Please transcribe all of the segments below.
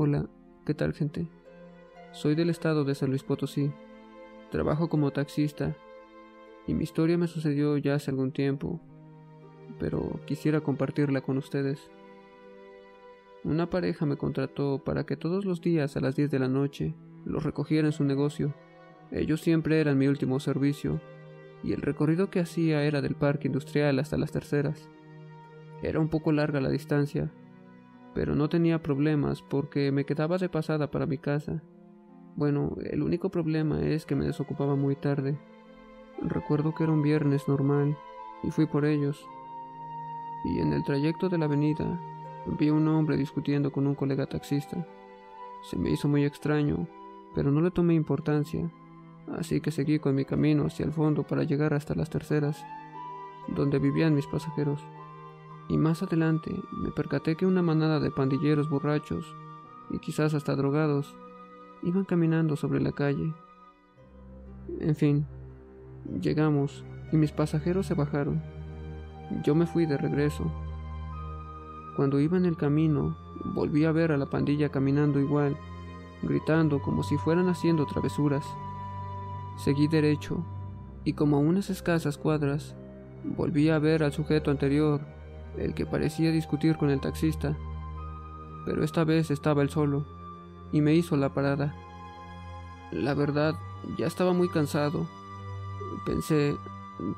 Hola, ¿qué tal gente? Soy del estado de San Luis Potosí. Trabajo como taxista y mi historia me sucedió ya hace algún tiempo, pero quisiera compartirla con ustedes. Una pareja me contrató para que todos los días a las 10 de la noche los recogiera en su negocio. Ellos siempre eran mi último servicio y el recorrido que hacía era del parque industrial hasta las terceras. Era un poco larga la distancia, pero no tenía problemas porque me quedaba de pasada para mi casa. Bueno, el único problema es que me desocupaba muy tarde. Recuerdo que era un viernes normal y fui por ellos. Y en el trayecto de la avenida vi un hombre discutiendo con un colega taxista. Se me hizo muy extraño, pero no le tomé importancia, así que seguí con mi camino hacia el fondo para llegar hasta las terceras, donde vivían mis pasajeros y más adelante me percaté que una manada de pandilleros borrachos y quizás hasta drogados iban caminando sobre la calle. En fin, llegamos y mis pasajeros se bajaron. Yo me fui de regreso. Cuando iba en el camino, volví a ver a la pandilla caminando igual, gritando como si fueran haciendo travesuras. Seguí derecho y como a unas escasas cuadras, volví a ver al sujeto anterior el que parecía discutir con el taxista, pero esta vez estaba él solo, y me hizo la parada. La verdad, ya estaba muy cansado. Pensé,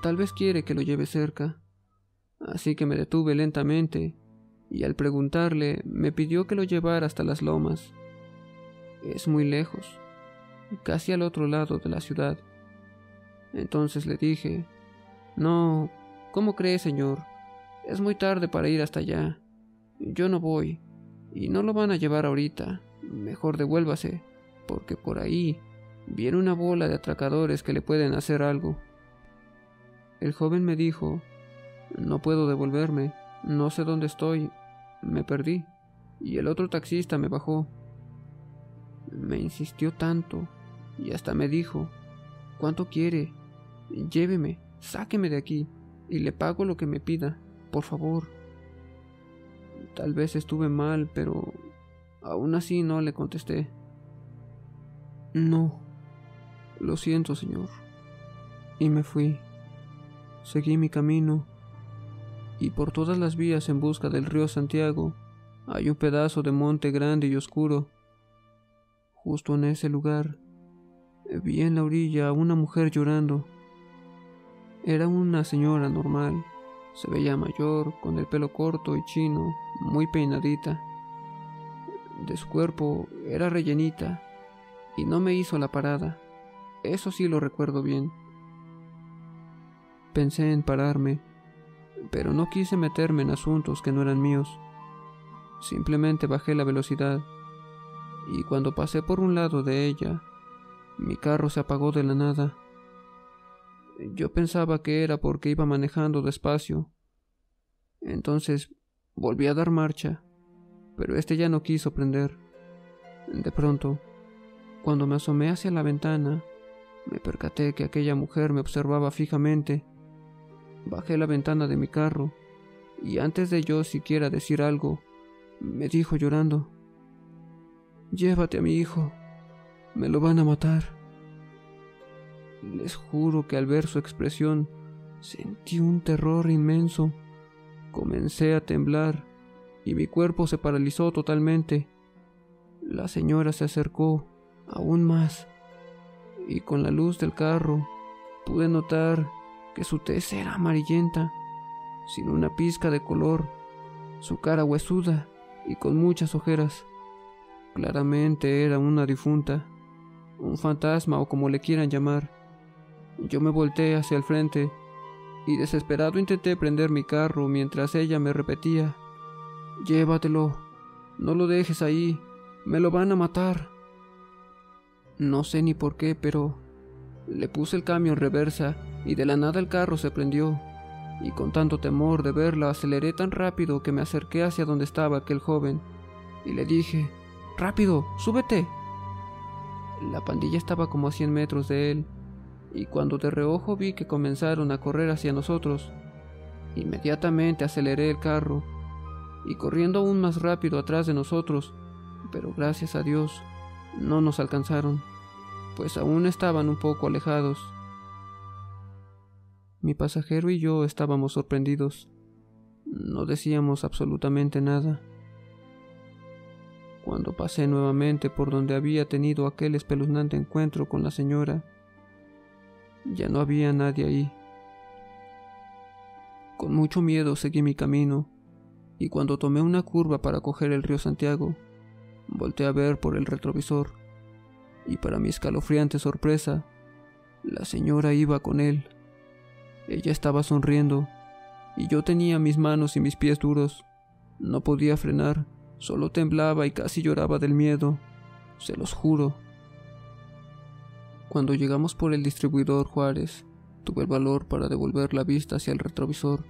tal vez quiere que lo lleve cerca. Así que me detuve lentamente, y al preguntarle, me pidió que lo llevara hasta las lomas. Es muy lejos, casi al otro lado de la ciudad. Entonces le dije, No, ¿cómo cree, señor? Es muy tarde para ir hasta allá. Yo no voy. Y no lo van a llevar ahorita. Mejor devuélvase, porque por ahí viene una bola de atracadores que le pueden hacer algo. El joven me dijo, no puedo devolverme, no sé dónde estoy, me perdí. Y el otro taxista me bajó. Me insistió tanto y hasta me dijo, ¿cuánto quiere? Lléveme, sáqueme de aquí y le pago lo que me pida. Por favor. Tal vez estuve mal, pero aún así no le contesté. No. Lo siento, señor. Y me fui. Seguí mi camino. Y por todas las vías en busca del río Santiago hay un pedazo de monte grande y oscuro. Justo en ese lugar vi en la orilla a una mujer llorando. Era una señora normal, se veía mayor, con el pelo corto y chino, muy peinadita. De su cuerpo era rellenita y no me hizo la parada. Eso sí lo recuerdo bien. Pensé en pararme, pero no quise meterme en asuntos que no eran míos. Simplemente bajé la velocidad y cuando pasé por un lado de ella, mi carro se apagó de la nada. Yo pensaba que era porque iba manejando despacio. Entonces volví a dar marcha, pero este ya no quiso prender. De pronto, cuando me asomé hacia la ventana, me percaté que aquella mujer me observaba fijamente. Bajé la ventana de mi carro y antes de yo siquiera decir algo, me dijo llorando, Llévate a mi hijo, me lo van a matar. Les juro que al ver su expresión sentí un terror inmenso. Comencé a temblar y mi cuerpo se paralizó totalmente. La señora se acercó aún más y con la luz del carro pude notar que su tez era amarillenta, sin una pizca de color, su cara huesuda y con muchas ojeras. Claramente era una difunta, un fantasma o como le quieran llamar. Yo me volteé hacia el frente y desesperado intenté prender mi carro mientras ella me repetía, Llévatelo, no lo dejes ahí, me lo van a matar. No sé ni por qué, pero le puse el cambio en reversa y de la nada el carro se prendió, y con tanto temor de verla aceleré tan rápido que me acerqué hacia donde estaba aquel joven y le dije, Rápido, súbete. La pandilla estaba como a cien metros de él y cuando de reojo vi que comenzaron a correr hacia nosotros, inmediatamente aceleré el carro y corriendo aún más rápido atrás de nosotros, pero gracias a Dios no nos alcanzaron, pues aún estaban un poco alejados. Mi pasajero y yo estábamos sorprendidos. No decíamos absolutamente nada. Cuando pasé nuevamente por donde había tenido aquel espeluznante encuentro con la señora, ya no había nadie ahí. Con mucho miedo seguí mi camino, y cuando tomé una curva para coger el río Santiago, volteé a ver por el retrovisor, y para mi escalofriante sorpresa, la señora iba con él. Ella estaba sonriendo, y yo tenía mis manos y mis pies duros. No podía frenar, solo temblaba y casi lloraba del miedo, se los juro. Cuando llegamos por el distribuidor Juárez, tuve el valor para devolver la vista hacia el retrovisor,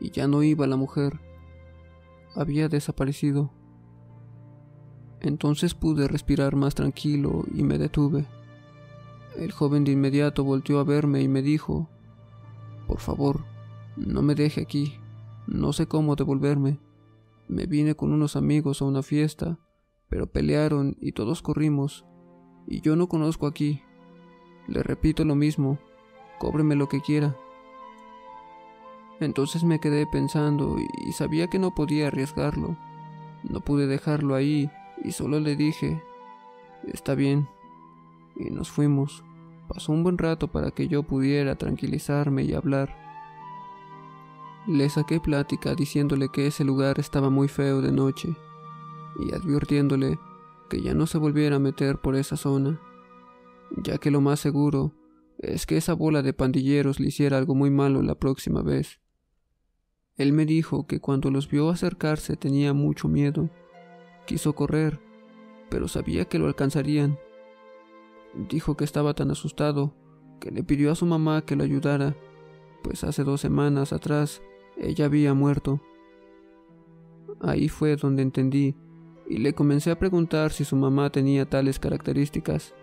y ya no iba la mujer. Había desaparecido. Entonces pude respirar más tranquilo y me detuve. El joven de inmediato volteó a verme y me dijo, Por favor, no me deje aquí, no sé cómo devolverme. Me vine con unos amigos a una fiesta, pero pelearon y todos corrimos y yo no conozco aquí. Le repito lo mismo, cóbreme lo que quiera. Entonces me quedé pensando y sabía que no podía arriesgarlo. No pude dejarlo ahí y solo le dije, está bien. Y nos fuimos. Pasó un buen rato para que yo pudiera tranquilizarme y hablar. Le saqué plática diciéndole que ese lugar estaba muy feo de noche y advirtiéndole que ya no se volviera a meter por esa zona, ya que lo más seguro es que esa bola de pandilleros le hiciera algo muy malo la próxima vez. Él me dijo que cuando los vio acercarse tenía mucho miedo. Quiso correr, pero sabía que lo alcanzarían. Dijo que estaba tan asustado que le pidió a su mamá que lo ayudara, pues hace dos semanas atrás ella había muerto. Ahí fue donde entendí y le comencé a preguntar si su mamá tenía tales características,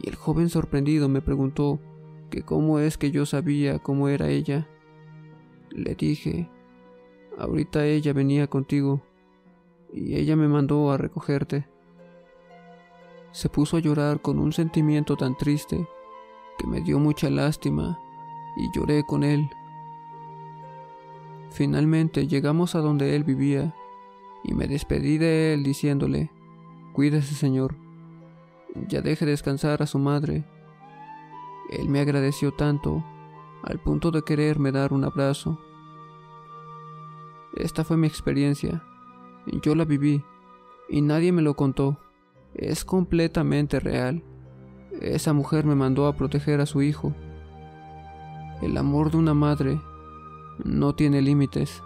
y el joven sorprendido me preguntó que cómo es que yo sabía cómo era ella. Le dije, ahorita ella venía contigo, y ella me mandó a recogerte. Se puso a llorar con un sentimiento tan triste que me dio mucha lástima y lloré con él. Finalmente llegamos a donde él vivía y me despedí de él diciéndole, Cuídese, señor, ya deje descansar a su madre. Él me agradeció tanto, al punto de quererme dar un abrazo. Esta fue mi experiencia, yo la viví, y nadie me lo contó. Es completamente real. Esa mujer me mandó a proteger a su hijo. El amor de una madre no tiene límites.